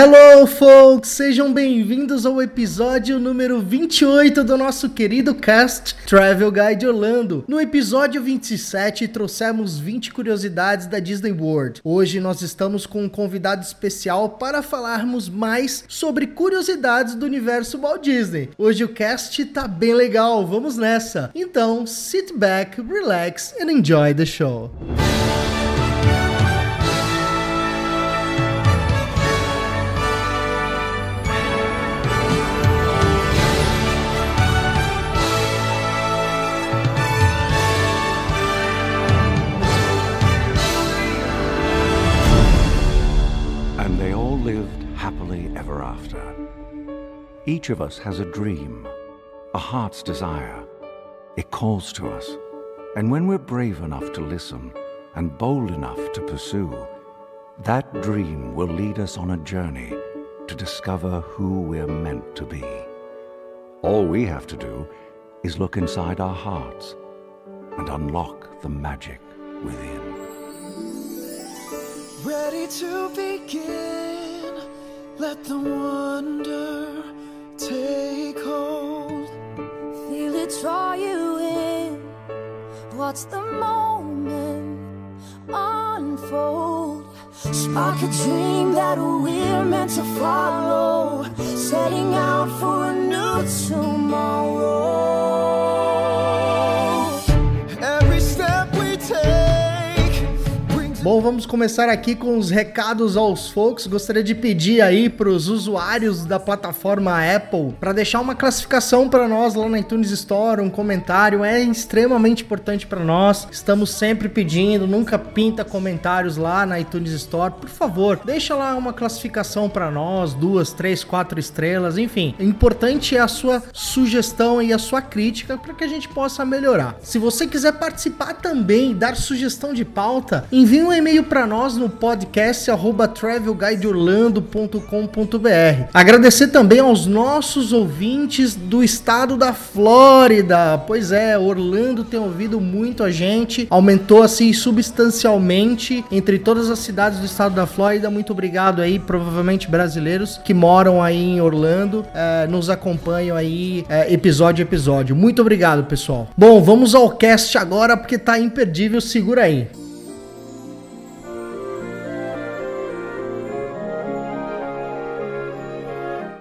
Hello, folks! Sejam bem-vindos ao episódio número 28 do nosso querido cast Travel Guide Orlando. No episódio 27, trouxemos 20 curiosidades da Disney World. Hoje nós estamos com um convidado especial para falarmos mais sobre curiosidades do universo Walt Disney. Hoje o cast tá bem legal, vamos nessa! Então, sit back, relax and enjoy the show. And Each of us has a dream, a heart's desire. It calls to us. And when we're brave enough to listen and bold enough to pursue, that dream will lead us on a journey to discover who we're meant to be. All we have to do is look inside our hearts and unlock the magic within. Ready to begin. Let the wonder take hold. Feel it draw you in. Watch the moment unfold. Spark a dream that we're meant to follow. Setting out for a new tomorrow. Bom, vamos começar aqui com os recados aos folks. Gostaria de pedir aí para os usuários da plataforma Apple para deixar uma classificação para nós lá na iTunes Store, um comentário é extremamente importante para nós. Estamos sempre pedindo, nunca pinta comentários lá na iTunes Store. Por favor, deixa lá uma classificação para nós, duas, três, quatro estrelas, enfim. O importante é a sua sugestão e a sua crítica para que a gente possa melhorar. Se você quiser participar também, dar sugestão de pauta, envie um e-mail para nós no podcast travelguideorlando.com.br. Agradecer também aos nossos ouvintes do estado da Flórida. Pois é, Orlando tem ouvido muito a gente, aumentou assim substancialmente entre todas as cidades do estado da Flórida. Muito obrigado aí, provavelmente brasileiros que moram aí em Orlando, eh, nos acompanham aí eh, episódio a episódio. Muito obrigado, pessoal. Bom, vamos ao cast agora porque tá imperdível, segura aí.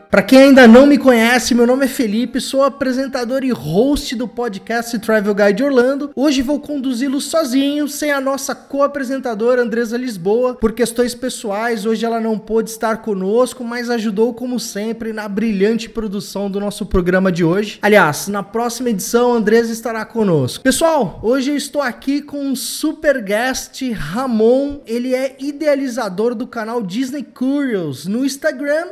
Para quem ainda não me conhece, meu nome é Felipe, sou apresentador e host do podcast Travel Guide Orlando. Hoje vou conduzi-lo sozinho, sem a nossa co-apresentadora Andresa Lisboa. Por questões pessoais, hoje ela não pôde estar conosco, mas ajudou como sempre na brilhante produção do nosso programa de hoje. Aliás, na próxima edição Andresa estará conosco. Pessoal, hoje eu estou aqui com um super guest, Ramon. Ele é idealizador do canal Disney Curious no Instagram,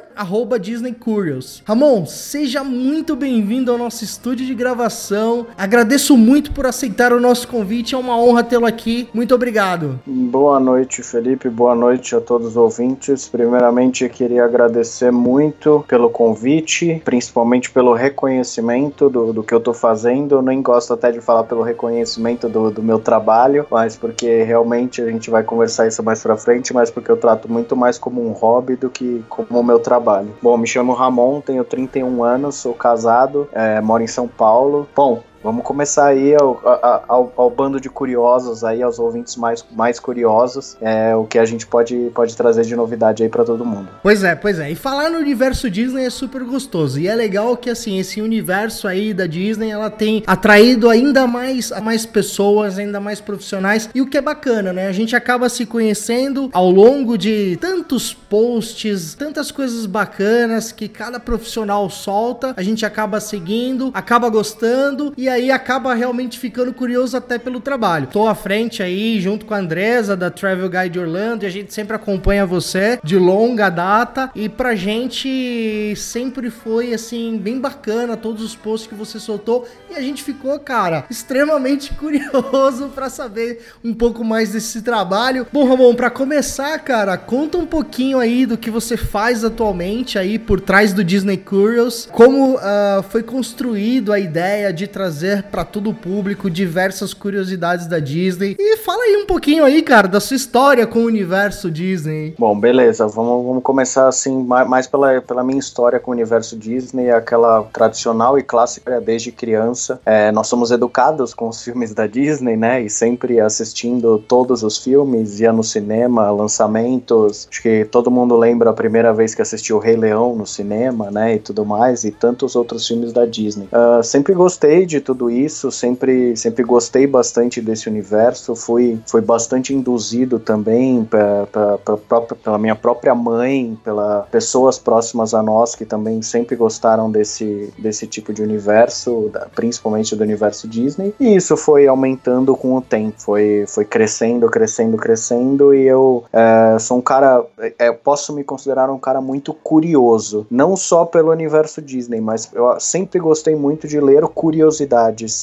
Disney Curious. Ramon, seja muito bem-vindo ao nosso estúdio de gravação. Agradeço muito por aceitar o nosso convite, é uma honra tê-lo aqui. Muito obrigado. Boa noite, Felipe. Boa noite a todos os ouvintes. Primeiramente, queria agradecer muito pelo convite, principalmente pelo reconhecimento do, do que eu tô fazendo. Eu nem gosto até de falar pelo reconhecimento do, do meu trabalho, mas porque realmente a gente vai conversar isso mais pra frente, mas porque eu trato muito mais como um hobby do que como o meu trabalho. Bom, me chamo Ramon, tenho 31 anos, sou casado, é, moro em São Paulo. Bom, Vamos começar aí ao, ao, ao, bando de curiosos aí, aos ouvintes mais, mais curiosos, é, o que a gente pode, pode trazer de novidade aí para todo mundo. Pois é, pois é. E falar no universo Disney é super gostoso. E é legal que, assim, esse universo aí da Disney, ela tem atraído ainda mais, mais pessoas, ainda mais profissionais. E o que é bacana, né? A gente acaba se conhecendo ao longo de tantos posts, tantas coisas bacanas que cada profissional solta. A gente acaba seguindo, acaba gostando. E aí acaba realmente ficando curioso até pelo trabalho. Tô à frente aí, junto com a Andresa, da Travel Guide Orlando, e a gente sempre acompanha você de longa data, e pra gente sempre foi, assim, bem bacana todos os posts que você soltou, e a gente ficou, cara, extremamente curioso para saber um pouco mais desse trabalho. Bom, Ramon, para começar, cara, conta um pouquinho aí do que você faz atualmente aí por trás do Disney Curious, como uh, foi construído a ideia de trazer para todo o público diversas curiosidades da Disney. E fala aí um pouquinho aí, cara, da sua história com o universo Disney. Bom, beleza, vamos, vamos começar assim, mais pela, pela minha história com o universo Disney, aquela tradicional e clássica desde criança. É, nós somos educados com os filmes da Disney, né? E sempre assistindo todos os filmes, ia no cinema, lançamentos. Acho que todo mundo lembra a primeira vez que assistiu o Rei Leão no cinema, né? E tudo mais, e tantos outros filmes da Disney. Uh, sempre gostei de tudo isso, sempre, sempre gostei bastante desse universo. Fui, fui bastante induzido também pra, pra, pra própria, pela minha própria mãe, pela pessoas próximas a nós que também sempre gostaram desse, desse tipo de universo, principalmente do universo Disney. E isso foi aumentando com o tempo, foi, foi crescendo, crescendo, crescendo. E eu é, sou um cara, é, posso me considerar um cara muito curioso, não só pelo universo Disney, mas eu sempre gostei muito de ler curiosidades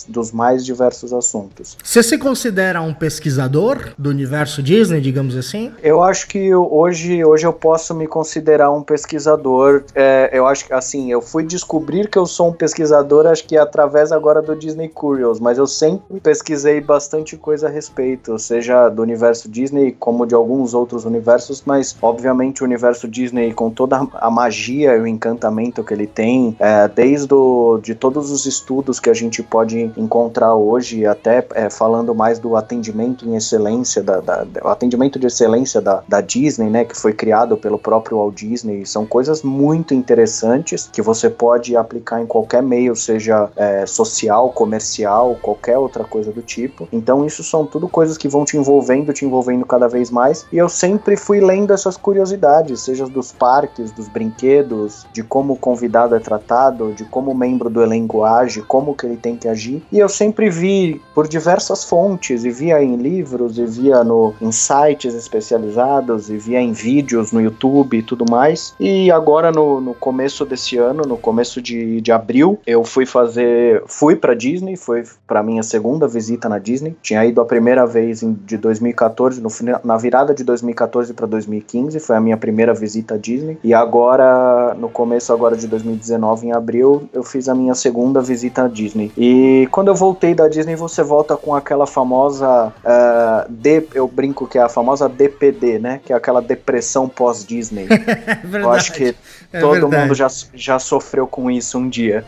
dos mais diversos assuntos. Você se considera um pesquisador do universo Disney, digamos assim? Eu acho que hoje, hoje eu posso me considerar um pesquisador. É, eu acho que assim, eu fui descobrir que eu sou um pesquisador, acho que através agora do Disney Curious, mas eu sempre pesquisei bastante coisa a respeito, seja do universo Disney como de alguns outros universos, mas obviamente o universo Disney com toda a magia e o encantamento que ele tem, é, desde o, de todos os estudos que a gente pode encontrar hoje, até é, falando mais do atendimento em excelência, da, da, o atendimento de excelência da, da Disney, né, que foi criado pelo próprio Walt Disney, são coisas muito interessantes que você pode aplicar em qualquer meio, seja é, social, comercial, qualquer outra coisa do tipo. Então isso são tudo coisas que vão te envolvendo, te envolvendo cada vez mais. E eu sempre fui lendo essas curiosidades, seja dos parques, dos brinquedos, de como o convidado é tratado, de como o membro do elenco age, como que ele tem que agir. E eu sempre vi por diversas fontes, e via em livros, e via no, em sites especializados, e via em vídeos no YouTube e tudo mais. E agora no, no começo desse ano, no começo de, de abril, eu fui fazer, fui para Disney, foi para minha segunda visita na Disney. Tinha ido a primeira vez em, de 2014, no, na virada de 2014 para 2015, foi a minha primeira visita à Disney. E agora, no começo agora de 2019, em abril, eu fiz a minha segunda visita à Disney. E quando eu voltei da Disney, você volta com aquela famosa uh, D, eu brinco que é a famosa DPD, né? Que é aquela depressão pós-Disney. eu acho que é todo verdade. mundo já, já sofreu com isso um dia.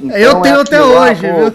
Então, eu tenho é até hoje, lá, viu?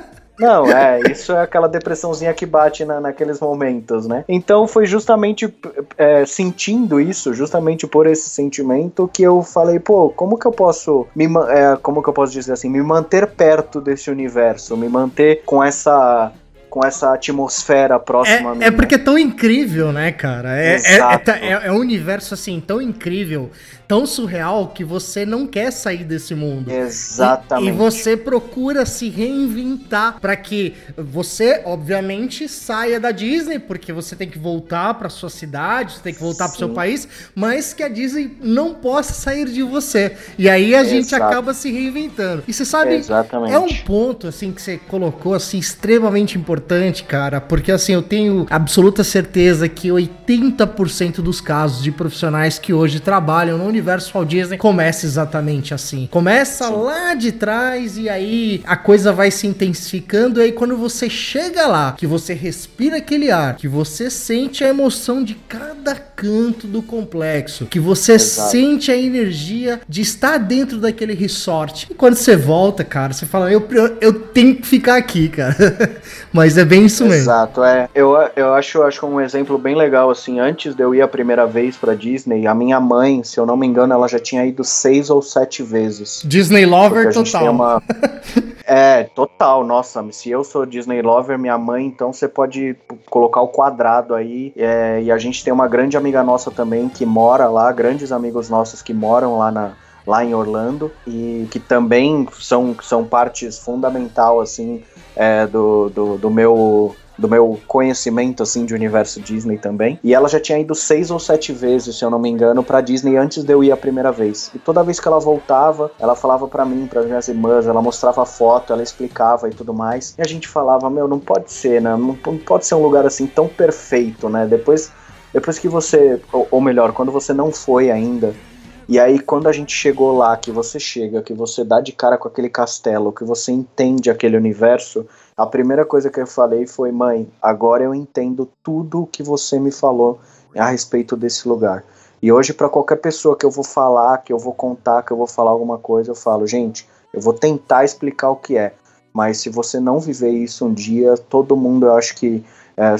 Não, é, isso é aquela depressãozinha que bate na, naqueles momentos, né? Então foi justamente é, sentindo isso, justamente por esse sentimento, que eu falei, pô, como que eu posso me é, como que eu posso dizer assim, me manter perto desse universo, me manter com essa com essa atmosfera próxima. É, é porque é tão incrível, né, cara? É, é, é, é, um universo assim tão incrível tão surreal que você não quer sair desse mundo. Exatamente. E, e você procura se reinventar para que você, obviamente, saia da Disney, porque você tem que voltar para sua cidade, você tem que voltar para seu país, mas que a Disney não possa sair de você. E aí a Exato. gente acaba se reinventando. E você sabe, Exatamente. é um ponto assim que você colocou assim extremamente importante, cara, porque assim eu tenho absoluta certeza que 80% dos casos de profissionais que hoje trabalham no universo Walt Disney começa exatamente assim. Começa Sim. lá de trás e aí a coisa vai se intensificando. E aí quando você chega lá, que você respira aquele ar, que você sente a emoção de cada canto do complexo, que você Exato. sente a energia de estar dentro daquele resort. E quando você volta, cara, você fala, eu, eu tenho que ficar aqui, cara. Mas é bem isso mesmo. Exato, é. Eu, eu acho, acho um exemplo bem legal, assim, antes de eu ir a primeira vez pra Disney, a minha mãe, se eu não me engano, ela já tinha ido seis ou sete vezes. Disney Lover total. Uma... é, total. Nossa, se eu sou Disney Lover, minha mãe, então você pode colocar o quadrado aí. É, e a gente tem uma grande amiga nossa também que mora lá, grandes amigos nossos que moram lá na, lá em Orlando e que também são, são partes fundamental assim é, do, do, do meu do meu conhecimento assim de universo Disney também. E ela já tinha ido seis ou sete vezes, se eu não me engano, para Disney antes de eu ir a primeira vez. E toda vez que ela voltava, ela falava para mim, para minhas irmãs, ela mostrava foto, ela explicava e tudo mais. E a gente falava, meu, não pode ser, né? Não, não pode ser um lugar assim tão perfeito, né? Depois depois que você, ou, ou melhor, quando você não foi ainda, e aí, quando a gente chegou lá, que você chega, que você dá de cara com aquele castelo, que você entende aquele universo, a primeira coisa que eu falei foi: mãe, agora eu entendo tudo o que você me falou a respeito desse lugar. E hoje, para qualquer pessoa que eu vou falar, que eu vou contar, que eu vou falar alguma coisa, eu falo: gente, eu vou tentar explicar o que é. Mas se você não viver isso um dia, todo mundo, eu acho que é,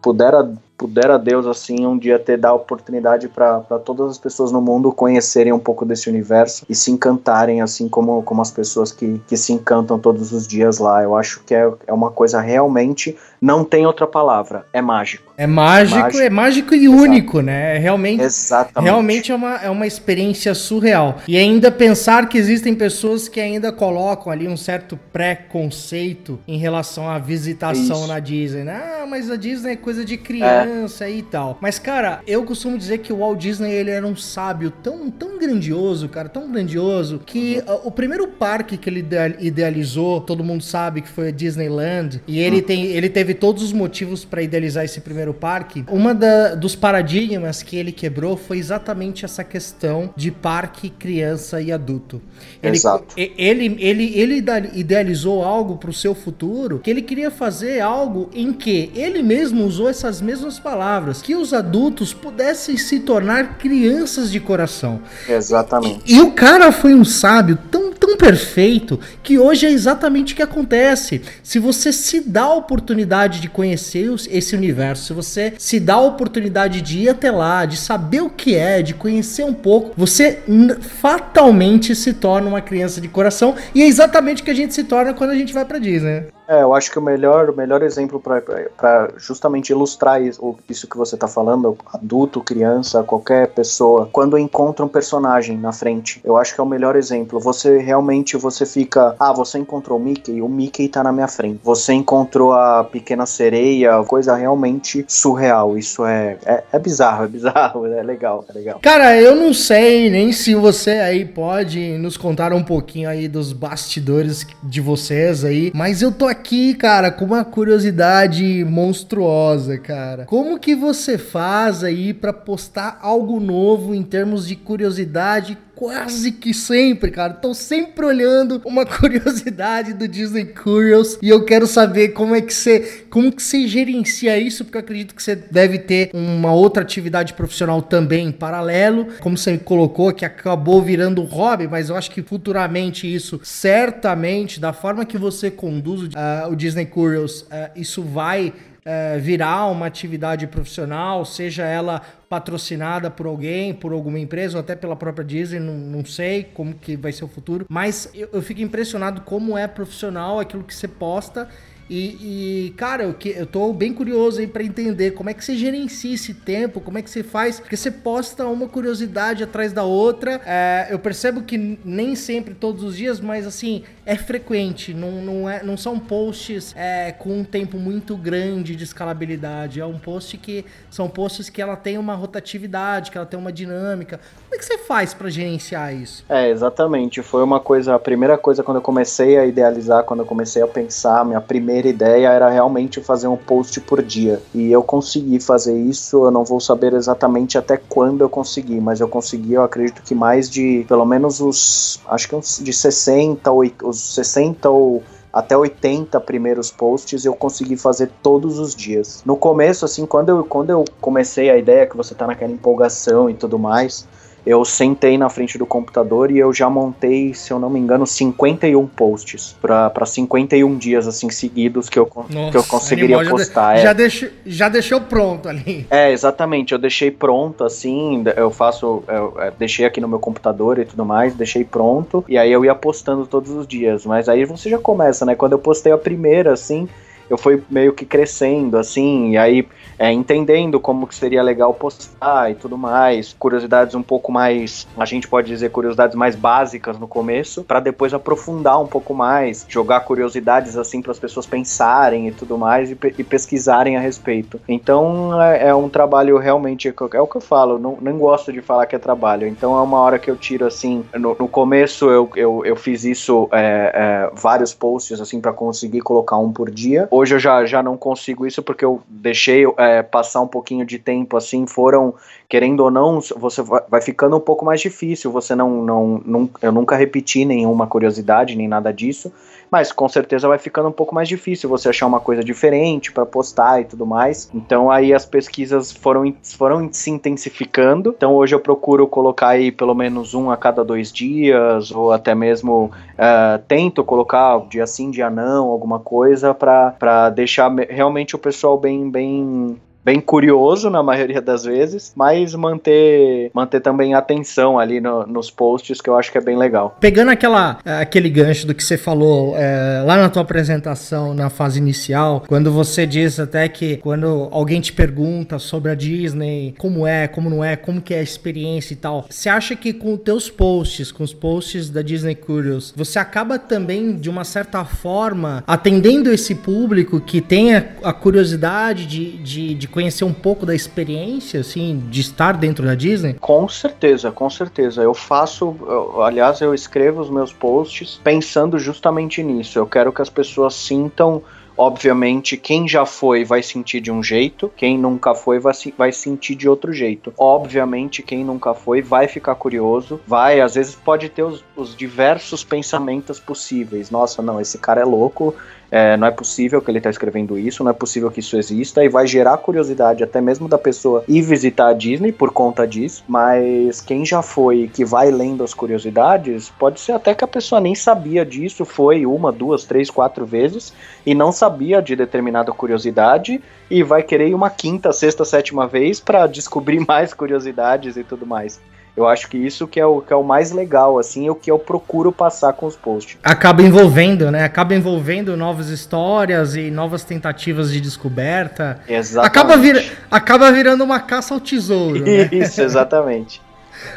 puder puder a Deus assim um dia ter dar oportunidade para todas as pessoas no mundo conhecerem um pouco desse universo e se encantarem assim como, como as pessoas que, que se encantam todos os dias lá. Eu acho que é, é uma coisa realmente não tem outra palavra, é mágico. É mágico, é mágico, é mágico e Exato. único, né? É realmente, Exatamente. realmente é uma, é uma experiência surreal. E ainda pensar que existem pessoas que ainda colocam ali um certo preconceito em relação à visitação Isso. na Disney. Né? Ah, mas a Disney é coisa de criança é. E tal. Mas, cara, eu costumo dizer que o Walt Disney ele era um sábio tão, tão grandioso, cara, tão grandioso, que uhum. o primeiro parque que ele idealizou, todo mundo sabe que foi a Disneyland, e ele, uhum. tem, ele teve todos os motivos para idealizar esse primeiro parque. Uma da, dos paradigmas que ele quebrou foi exatamente essa questão de parque, criança e adulto. Ele, Exato. Ele, ele, ele idealizou algo para o seu futuro que ele queria fazer algo em que ele mesmo usou essas mesmas palavras, que os adultos pudessem se tornar crianças de coração. Exatamente. E, e o cara foi um sábio tão, tão perfeito que hoje é exatamente o que acontece. Se você se dá a oportunidade de conhecer esse universo, se você se dá a oportunidade de ir até lá, de saber o que é, de conhecer um pouco, você fatalmente se torna uma criança de coração e é exatamente o que a gente se torna quando a gente vai para Disney. É, eu acho que o melhor, o melhor exemplo para justamente ilustrar isso, isso que você está falando, adulto, criança, qualquer pessoa, quando encontra um personagem na frente, eu acho que é o melhor exemplo. Você realmente você fica, ah, você encontrou o Mickey, o Mickey está na minha frente. Você encontrou a pequena sereia, coisa realmente surreal. Isso é, é, é bizarro, é bizarro, é legal, é legal. Cara, eu não sei nem se você aí pode nos contar um pouquinho aí dos bastidores de vocês aí, mas eu tô aqui aqui, cara, com uma curiosidade monstruosa, cara. Como que você faz aí para postar algo novo em termos de curiosidade quase que sempre, cara. Tô sempre olhando uma curiosidade do Disney Curious e eu quero saber como é que você, como que você gerencia isso, porque eu acredito que você deve ter uma outra atividade profissional também em paralelo, como você colocou que acabou virando hobby, mas eu acho que futuramente isso certamente da forma que você conduz uh, o Disney Curious, uh, isso vai é, virar uma atividade profissional, seja ela patrocinada por alguém, por alguma empresa, ou até pela própria Disney, não, não sei como que vai ser o futuro, mas eu, eu fico impressionado como é profissional aquilo que você posta e, e, cara, eu, que, eu tô bem curioso aí para entender como é que você gerencia esse tempo, como é que você faz, porque você posta uma curiosidade atrás da outra. É, eu percebo que nem sempre todos os dias, mas assim, é frequente, não, não, é, não são posts é, com um tempo muito grande de escalabilidade. É um post que são posts que ela tem uma rotatividade, que ela tem uma dinâmica. Como é que você faz para gerenciar isso? É, exatamente. Foi uma coisa, a primeira coisa quando eu comecei a idealizar, quando eu comecei a pensar, minha primeira primeira ideia era realmente fazer um post por dia. E eu consegui fazer isso, eu não vou saber exatamente até quando eu consegui, mas eu consegui, eu acredito que mais de, pelo menos os, acho que uns de 60, os 60 ou até 80 primeiros posts eu consegui fazer todos os dias. No começo, assim, quando eu, quando eu comecei a ideia, que você tá naquela empolgação e tudo mais, eu sentei na frente do computador e eu já montei, se eu não me engano, 51 posts para 51 dias assim seguidos que eu, Nossa, que eu conseguiria animal, postar. Já, é. já, deixo, já deixou pronto ali. É, exatamente. Eu deixei pronto assim, eu faço, eu, eu é, deixei aqui no meu computador e tudo mais, deixei pronto e aí eu ia postando todos os dias. Mas aí você já começa, né? Quando eu postei a primeira, assim, eu fui meio que crescendo, assim, e aí é, entendendo como que seria legal postar e tudo mais, curiosidades um pouco mais, a gente pode dizer curiosidades mais básicas no começo, para depois aprofundar um pouco mais, jogar curiosidades assim para as pessoas pensarem e tudo mais e, e, pesquisarem a respeito. Então é, é um trabalho realmente, é o que eu falo, não, nem gosto de falar que é trabalho. Então é uma hora que eu tiro assim, no, no começo eu, eu, eu fiz isso é, é, vários posts assim para conseguir colocar um por dia. Hoje eu já, já não consigo isso porque eu deixei é, passar um pouquinho de tempo assim, foram, querendo ou não, você vai ficando um pouco mais difícil, você não, não, não eu nunca repeti nenhuma curiosidade, nem nada disso, mas com certeza vai ficando um pouco mais difícil você achar uma coisa diferente para postar e tudo mais. Então aí as pesquisas foram, foram se intensificando. Então hoje eu procuro colocar aí pelo menos um a cada dois dias, ou até mesmo uh, tento colocar dia sim, dia não, alguma coisa para deixar realmente o pessoal bem, bem bem curioso na maioria das vezes, mas manter, manter também atenção ali no, nos posts, que eu acho que é bem legal. Pegando aquela, aquele gancho do que você falou é, lá na tua apresentação, na fase inicial, quando você diz até que quando alguém te pergunta sobre a Disney, como é, como não é, como que é a experiência e tal, você acha que com os teus posts, com os posts da Disney Curious, você acaba também, de uma certa forma, atendendo esse público que tem a, a curiosidade de, de, de conhecer um pouco da experiência, assim, de estar dentro da Disney? Com certeza, com certeza. Eu faço, eu, aliás, eu escrevo os meus posts pensando justamente nisso. Eu quero que as pessoas sintam Obviamente, quem já foi vai sentir de um jeito, quem nunca foi vai, vai sentir de outro jeito. Obviamente, quem nunca foi vai ficar curioso, vai, às vezes pode ter os, os diversos pensamentos possíveis. Nossa, não, esse cara é louco, é, não é possível que ele está escrevendo isso, não é possível que isso exista, e vai gerar curiosidade até mesmo da pessoa ir visitar a Disney por conta disso. Mas quem já foi que vai lendo as curiosidades, pode ser até que a pessoa nem sabia disso, foi uma, duas, três, quatro vezes e não sabia de determinada curiosidade e vai querer ir uma quinta, sexta, sétima vez para descobrir mais curiosidades e tudo mais. Eu acho que isso que é o, que é o mais legal, assim, é o que eu procuro passar com os posts. Acaba envolvendo, né? Acaba envolvendo novas histórias e novas tentativas de descoberta. Exatamente. Acaba, vir, acaba virando uma caça ao tesouro. Né? Isso, exatamente.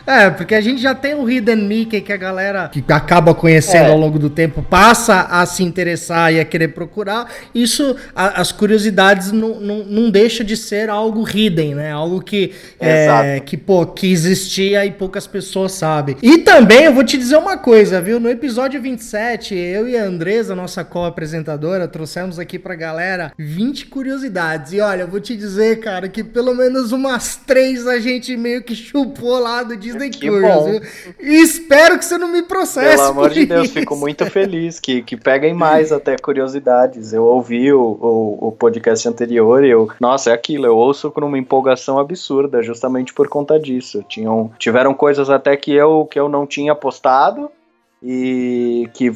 É, porque a gente já tem o Hidden Mickey que a galera que acaba conhecendo é. ao longo do tempo passa a se interessar e a querer procurar. Isso, a, as curiosidades não, não, não deixa de ser algo hidden, né? Algo que, é, que, pô, que existia e poucas pessoas sabem. E também eu vou te dizer uma coisa, viu? No episódio 27, eu e a Andresa, nossa co-apresentadora, trouxemos aqui pra galera 20 curiosidades. E olha, eu vou te dizer, cara, que pelo menos umas três a gente meio que chupou lá do Disney que. E espero que você não me processe. Pelo amor de Deus, fico muito feliz que, que peguem mais até curiosidades. Eu ouvi o, o, o, podcast anterior e eu, nossa, é aquilo, eu ouço com uma empolgação absurda, justamente por conta disso. Tinham, tiveram coisas até que eu, que eu não tinha postado e que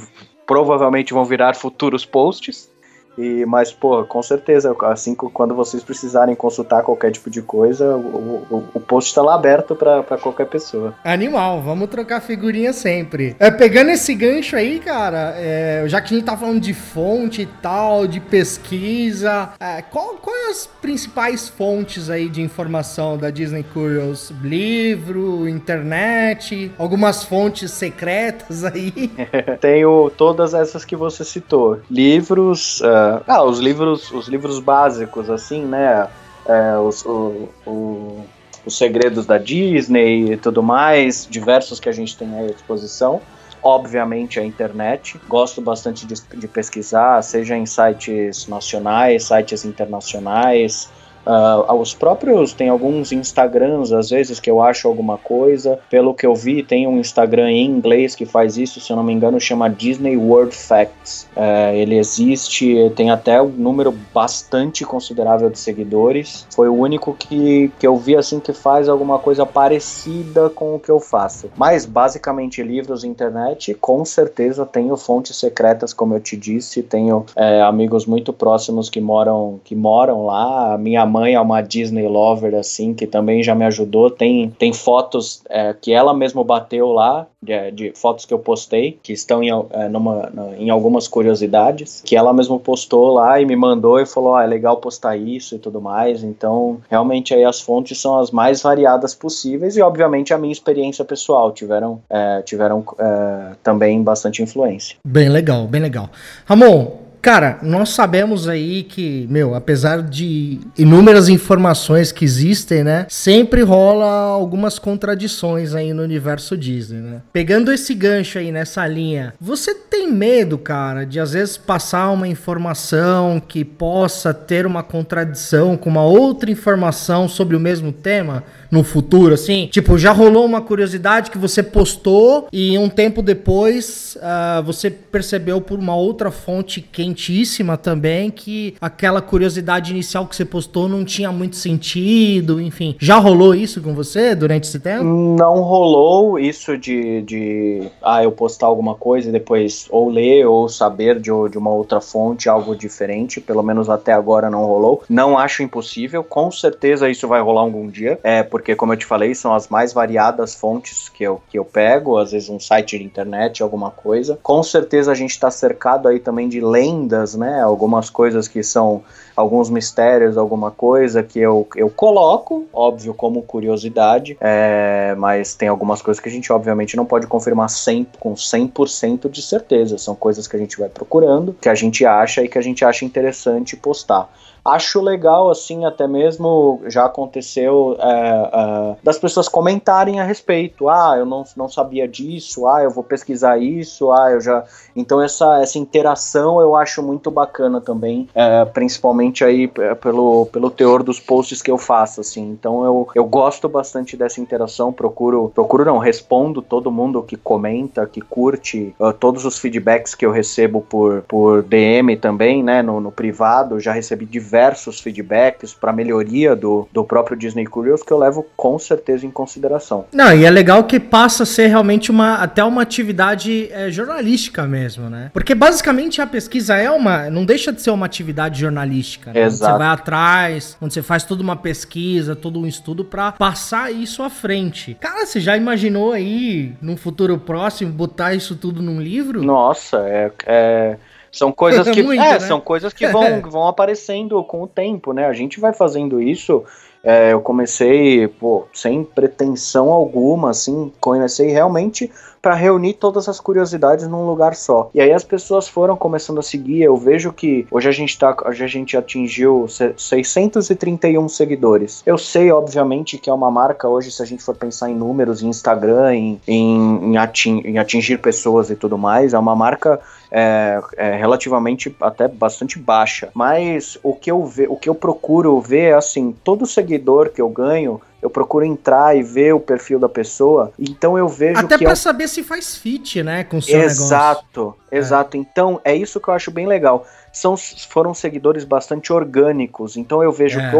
provavelmente vão virar futuros posts. E, mas, pô, com certeza, assim quando vocês precisarem consultar qualquer tipo de coisa, o, o, o post está lá aberto para qualquer pessoa. Animal, vamos trocar figurinha sempre. É, pegando esse gancho aí, cara, é, já que a gente tá falando de fonte e tal, de pesquisa, é, qual, quais as principais fontes aí de informação da Disney Curious? Livro, internet, algumas fontes secretas aí? Tenho todas essas que você citou. Livros. Uh, ah, os livros, os livros básicos, assim, né? É, os, o, o, os segredos da Disney e tudo mais, diversos que a gente tem aí à disposição. Obviamente a internet, gosto bastante de, de pesquisar, seja em sites nacionais, sites internacionais, Uh, os próprios, tem alguns Instagrams, às vezes, que eu acho alguma coisa. Pelo que eu vi, tem um Instagram em inglês que faz isso, se eu não me engano, chama Disney World Facts. Uh, ele existe, tem até um número bastante considerável de seguidores. Foi o único que, que eu vi assim que faz alguma coisa parecida com o que eu faço. Mas basicamente livros internet, com certeza tenho fontes secretas, como eu te disse, tenho é, amigos muito próximos que moram que moram lá. A minha mãe é uma Disney lover, assim, que também já me ajudou. Tem, tem fotos é, que ela mesma bateu lá, de, de fotos que eu postei, que estão em, é, numa, em algumas curiosidades, que ela mesma postou lá e me mandou e falou: ah, é legal postar isso e tudo mais. Então, realmente aí as fontes são as mais variadas possíveis e, obviamente, a minha experiência pessoal tiveram, é, tiveram é, também bastante influência. Bem legal, bem legal. Ramon, Cara, nós sabemos aí que, meu, apesar de inúmeras informações que existem, né? Sempre rola algumas contradições aí no universo Disney, né? Pegando esse gancho aí nessa linha, você tem medo, cara, de às vezes passar uma informação que possa ter uma contradição com uma outra informação sobre o mesmo tema? No futuro, assim? Tipo, já rolou uma curiosidade que você postou e um tempo depois uh, você percebeu por uma outra fonte quentíssima também que aquela curiosidade inicial que você postou não tinha muito sentido, enfim. Já rolou isso com você durante esse tempo? Não rolou isso de, de ah, eu postar alguma coisa e depois ou ler ou saber de, de uma outra fonte algo diferente, pelo menos até agora não rolou. Não acho impossível, com certeza isso vai rolar algum dia, é porque porque, como eu te falei, são as mais variadas fontes que eu, que eu pego, às vezes um site de internet, alguma coisa. Com certeza a gente está cercado aí também de lendas, né? Algumas coisas que são alguns mistérios, alguma coisa que eu, eu coloco, óbvio, como curiosidade, é, mas tem algumas coisas que a gente, obviamente, não pode confirmar 100, com 100% de certeza. São coisas que a gente vai procurando, que a gente acha e que a gente acha interessante postar. Acho legal, assim, até mesmo já aconteceu é, é, das pessoas comentarem a respeito. Ah, eu não, não sabia disso, ah, eu vou pesquisar isso, ah, eu já. Então, essa, essa interação eu acho muito bacana também, é, principalmente aí pelo, pelo teor dos posts que eu faço, assim. Então, eu, eu gosto bastante dessa interação, procuro, procuro não, respondo todo mundo que comenta, que curte, uh, todos os feedbacks que eu recebo por, por DM também, né, no, no privado, já recebi diversos diversos feedbacks para melhoria do, do próprio Disney Curious que eu levo com certeza em consideração. Não, e é legal que passa a ser realmente uma até uma atividade é, jornalística mesmo, né? Porque basicamente a pesquisa é uma, não deixa de ser uma atividade jornalística, né? Exato. Onde você vai atrás, onde você faz toda uma pesquisa, todo um estudo para passar isso à frente. Cara, você já imaginou aí, num futuro próximo, botar isso tudo num livro? Nossa, é, é são coisas que, Muito, é, né? são coisas que vão, vão aparecendo com o tempo, né? A gente vai fazendo isso. É, eu comecei, pô, sem pretensão alguma, assim, comecei realmente para reunir todas as curiosidades num lugar só. E aí as pessoas foram começando a seguir. Eu vejo que hoje a gente tá, hoje a gente atingiu 631 seguidores. Eu sei, obviamente, que é uma marca hoje, se a gente for pensar em números, em Instagram, em, em, em, atingir, pessoas e tudo mais, é uma marca é, é, relativamente até bastante baixa. Mas o que eu ve, o que eu procuro ver é assim, todo seguidor que eu ganho eu procuro entrar e ver o perfil da pessoa. Então eu vejo Até que. para é... saber se faz fit, né? Com o seu exato, negócio. Exato. É. Então é isso que eu acho bem legal. São, foram seguidores bastante orgânicos. Então eu vejo é. que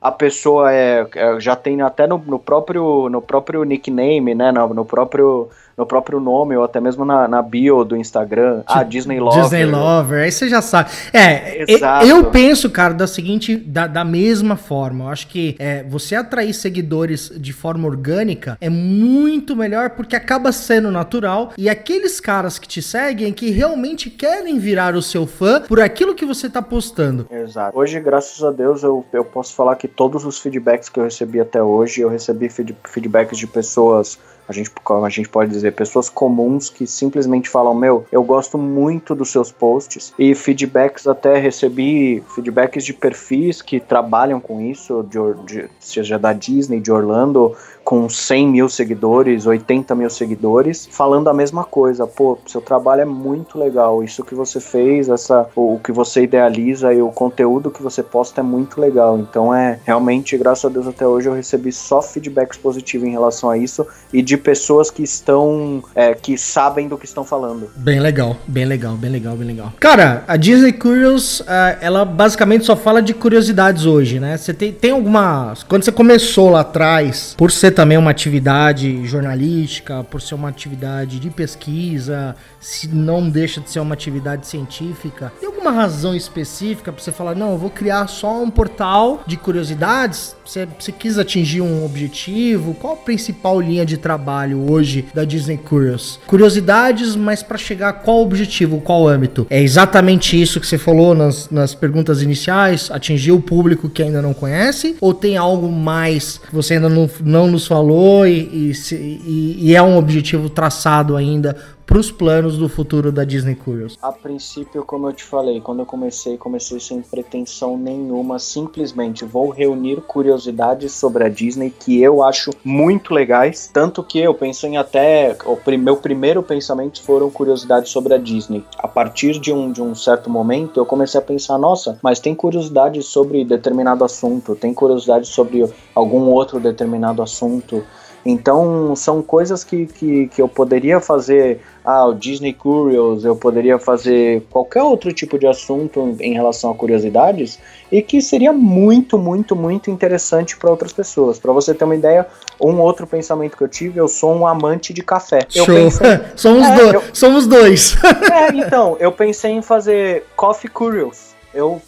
a pessoa é, é, já tem até no, no, próprio no próprio nickname, né? No, no próprio no próprio nome ou até mesmo na, na bio do Instagram. Ah, Disney Lover. Disney Lover, aí você já sabe. É, Exato. eu penso, cara, da seguinte, da, da mesma forma. Eu acho que é, você atrair seguidores de forma orgânica é muito melhor porque acaba sendo natural e aqueles caras que te seguem que realmente querem virar o seu fã por aquilo que você tá postando. Exato. Hoje, graças a Deus, eu, eu posso falar que todos os feedbacks que eu recebi até hoje, eu recebi feed, feedbacks de pessoas a gente, a gente pode dizer, pessoas comuns que simplesmente falam: Meu, eu gosto muito dos seus posts. E feedbacks, até recebi feedbacks de perfis que trabalham com isso, de, de, seja da Disney, de Orlando, com 100 mil seguidores, 80 mil seguidores, falando a mesma coisa. Pô, seu trabalho é muito legal. Isso que você fez, essa, o, que você idealiza e o conteúdo que você posta é muito legal. Então é realmente, graças a Deus, até hoje eu recebi só feedbacks positivos em relação a isso e de pessoas que estão, é, que sabem do que estão falando. Bem legal, bem legal, bem legal, bem legal. Cara, a Disney Curious, uh, ela basicamente só fala de curiosidades hoje, né? Você tem, tem alguma. Quando você começou lá atrás, por ser também uma atividade jornalística, por ser uma atividade de pesquisa, se não deixa de ser uma atividade científica. Tem alguma razão específica pra você falar, não, eu vou criar só um portal de curiosidades? Você, você quis atingir um objetivo? Qual a principal linha de trabalho hoje da Disney Curious? Curiosidades, mas para chegar a qual objetivo, qual âmbito? É exatamente isso que você falou nas, nas perguntas iniciais? Atingir o público que ainda não conhece? Ou tem algo mais que você ainda não, não nos falou e, e, e é um objetivo traçado ainda para os planos do futuro da Disney Curious? A princípio, como eu te falei, quando eu comecei, comecei sem pretensão nenhuma, simplesmente vou reunir curiosidades sobre a Disney que eu acho muito legais, tanto que eu penso em até o meu primeiro pensamento foram curiosidades sobre a Disney. A partir de um, de um certo momento, eu comecei a pensar, nossa, mas tem curiosidades sobre determinado assunto, tem curiosidade sobre algum outro determinado assunto. Então, são coisas que, que, que eu poderia fazer, ah, o Disney Curious, eu poderia fazer qualquer outro tipo de assunto em relação a curiosidades e que seria muito, muito, muito interessante para outras pessoas. Para você ter uma ideia, um outro pensamento que eu tive, eu sou um amante de café. Eu Show. pensei, somos, É, dois, eu- somos dois. é, então, eu pensei em fazer Coffee Curious. Eu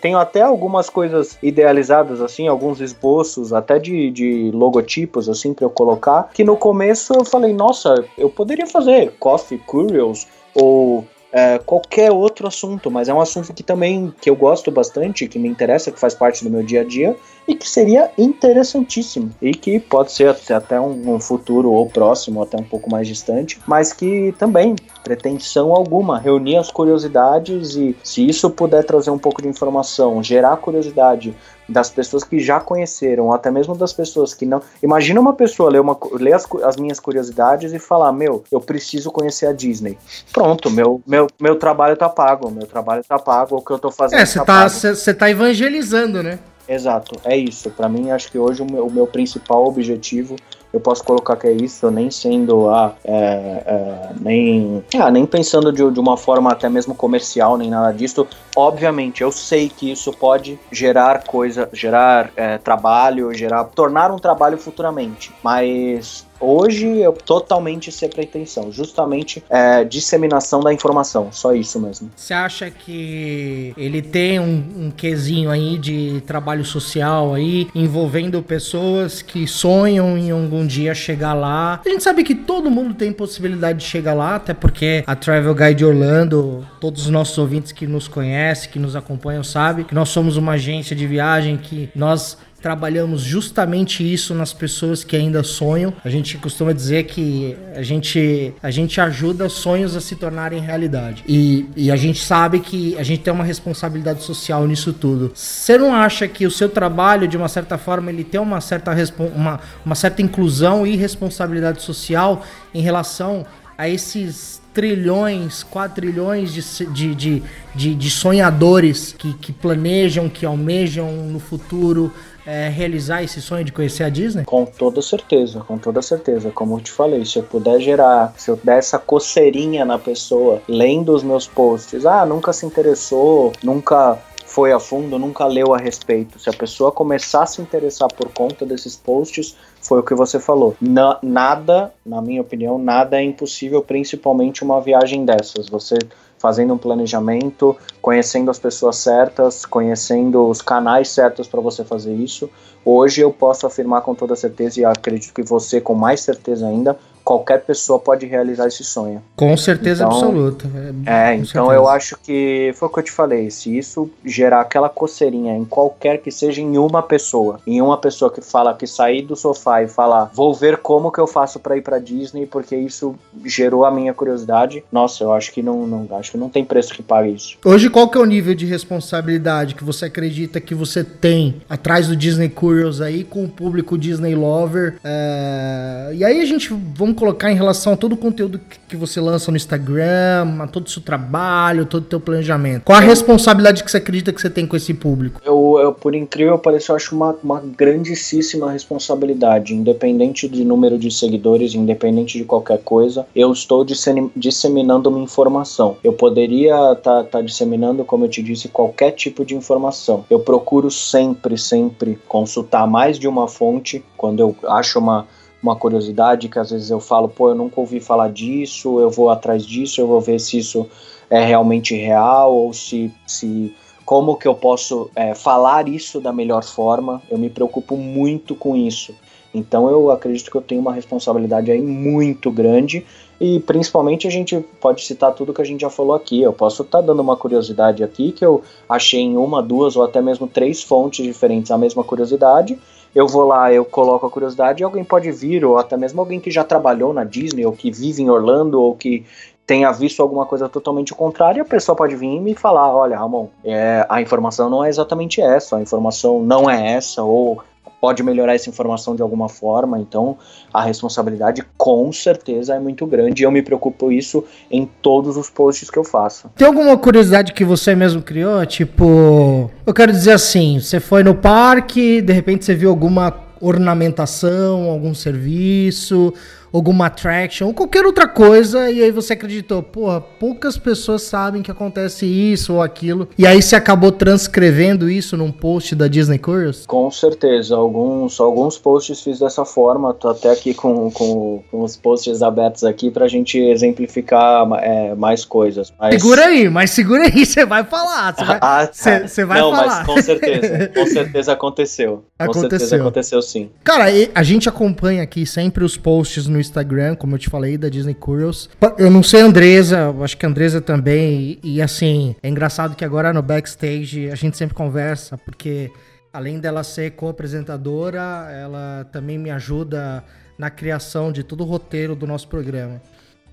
tenho até algumas coisas idealizadas, assim, alguns esboços, até de, de logotipos, assim, pra eu colocar. Que no começo eu falei, nossa, eu poderia fazer Coffee Curious ou é, qualquer outro assunto, mas é um assunto que também que eu gosto bastante, que me interessa, que faz parte do meu dia a dia e que seria interessantíssimo. E que pode ser até- um, um futuro ou próximo, até um pouco mais distante, mas que também pretensão alguma reunir as curiosidades e se isso puder trazer um pouco de informação, gerar curiosidade das pessoas que já conheceram, até mesmo das pessoas que não. Imagina uma pessoa ler, uma, ler as, as minhas curiosidades e falar: Meu, eu preciso conhecer a Disney. Pronto, meu, meu, meu trabalho tá pago, meu trabalho tá pago, o que eu tô fazendo É, você tá, cê tá evangelizando, né? Exato, é isso. Pra mim, acho que hoje o meu, o meu principal objetivo, eu posso colocar que é isso, nem sendo ah, é, é, nem, ah, nem pensando de, de uma forma até mesmo comercial, nem nada disso. Obviamente, eu sei que isso pode gerar coisa, gerar é, trabalho, gerar, tornar um trabalho futuramente. Mas hoje eu totalmente sem pretensão, justamente é, disseminação da informação, só isso mesmo. Você acha que ele tem um, um quesinho aí de trabalho social aí, envolvendo pessoas que sonham em algum dia chegar lá? A gente sabe que todo mundo tem possibilidade de chegar lá, até porque a Travel Guide Orlando, todos os nossos ouvintes que nos conhecem, que nos acompanham, sabem que nós somos uma agência de viagem que nós trabalhamos justamente isso nas pessoas que ainda sonham. A gente costuma dizer que a gente, a gente ajuda sonhos a se tornarem realidade. E, e a gente sabe que a gente tem uma responsabilidade social nisso tudo. Você não acha que o seu trabalho, de uma certa forma, ele tem uma certa, uma, uma certa inclusão e responsabilidade social em relação a esses trilhões, quatrilhões de, de, de, de, de sonhadores que, que planejam, que almejam no futuro é, realizar esse sonho de conhecer a Disney? Com toda certeza, com toda certeza. Como eu te falei, se eu puder gerar, se eu der essa coceirinha na pessoa, lendo os meus posts, ah, nunca se interessou, nunca foi a fundo, nunca leu a respeito. Se a pessoa começar a se interessar por conta desses posts, foi o que você falou. Na- nada, na minha opinião, nada é impossível, principalmente uma viagem dessas. Você fazendo um planejamento, conhecendo as pessoas certas, conhecendo os canais certos para você fazer isso. Hoje eu posso afirmar com toda certeza e acredito que você com mais certeza ainda, qualquer pessoa pode realizar esse sonho. Com certeza Então, absoluta. É, com então certeza. eu acho que foi o que eu te falei. Se isso gerar aquela coceirinha em qualquer que seja em uma pessoa, em uma pessoa que fala que sair do sofá e falar, vou ver como que eu faço para ir para Disney, porque isso gerou a minha curiosidade. Nossa, eu acho que não, não acho que não tem preço que pague isso. Hoje, qual que é o nível de responsabilidade que você acredita que você tem atrás do Disney Curious aí com o público Disney Lover? É, E aí a gente vamos colocar em relação a todo o conteúdo que- você lança no Instagram, a todo o seu trabalho, todo o teu planejamento. Qual a responsabilidade que você acredita que você tem com esse público? Eu, eu, por incrível que pareça, eu acho uma, uma grandíssima responsabilidade, independente de número de seguidores, independente de qualquer coisa, eu estou dissemi- disseminando uma informação. Eu poderia estar disseminando, como eu te disse, qualquer tipo de informação. Eu procuro sempre, sempre consultar mais de uma fonte quando eu acho uma uma curiosidade que às vezes eu falo, pô, eu nunca ouvi falar disso, eu vou atrás disso, eu vou ver se isso é realmente real ou se, se como que eu posso é, falar isso da melhor forma. Eu me preocupo muito com isso. Então eu acredito que eu tenho uma responsabilidade aí muito grande e principalmente a gente pode citar tudo que a gente já falou aqui. Eu posso estar tá dando uma curiosidade aqui que eu achei em uma, duas ou até mesmo três fontes diferentes a mesma curiosidade. Eu vou lá, eu coloco a curiosidade e alguém pode vir, ou até mesmo alguém que já trabalhou na Disney, ou que vive em Orlando, ou que tenha visto alguma coisa totalmente contrária, a pessoa pode vir e me falar, olha, Ramon, é, a informação não é exatamente essa, a informação não é essa, ou pode melhorar essa informação de alguma forma, então a responsabilidade com certeza é muito grande e eu me preocupo isso em todos os posts que eu faço. Tem alguma curiosidade que você mesmo criou? Tipo, eu quero dizer assim, você foi no parque, de repente você viu alguma ornamentação, algum serviço, alguma attraction, ou qualquer outra coisa, e aí você acreditou, porra, poucas pessoas sabem que acontece isso ou aquilo, e aí você acabou transcrevendo isso num post da Disney Curious? Com certeza, alguns, alguns posts fiz dessa forma, tô até aqui com, com, com os posts abertos aqui pra gente exemplificar é, mais coisas. Mas... Segura aí, mas segura aí, você vai falar, você vai, ah, tá. você vai Não, falar. mas com certeza, com certeza aconteceu. Aconteceu. Com certeza aconteceu sim. Cara, a gente acompanha aqui sempre os posts no Instagram, como eu te falei, da Disney Curious. Eu não sei a Andresa, acho que a Andresa também. E, e assim, é engraçado que agora no backstage a gente sempre conversa, porque além dela ser co-apresentadora, ela também me ajuda na criação de todo o roteiro do nosso programa.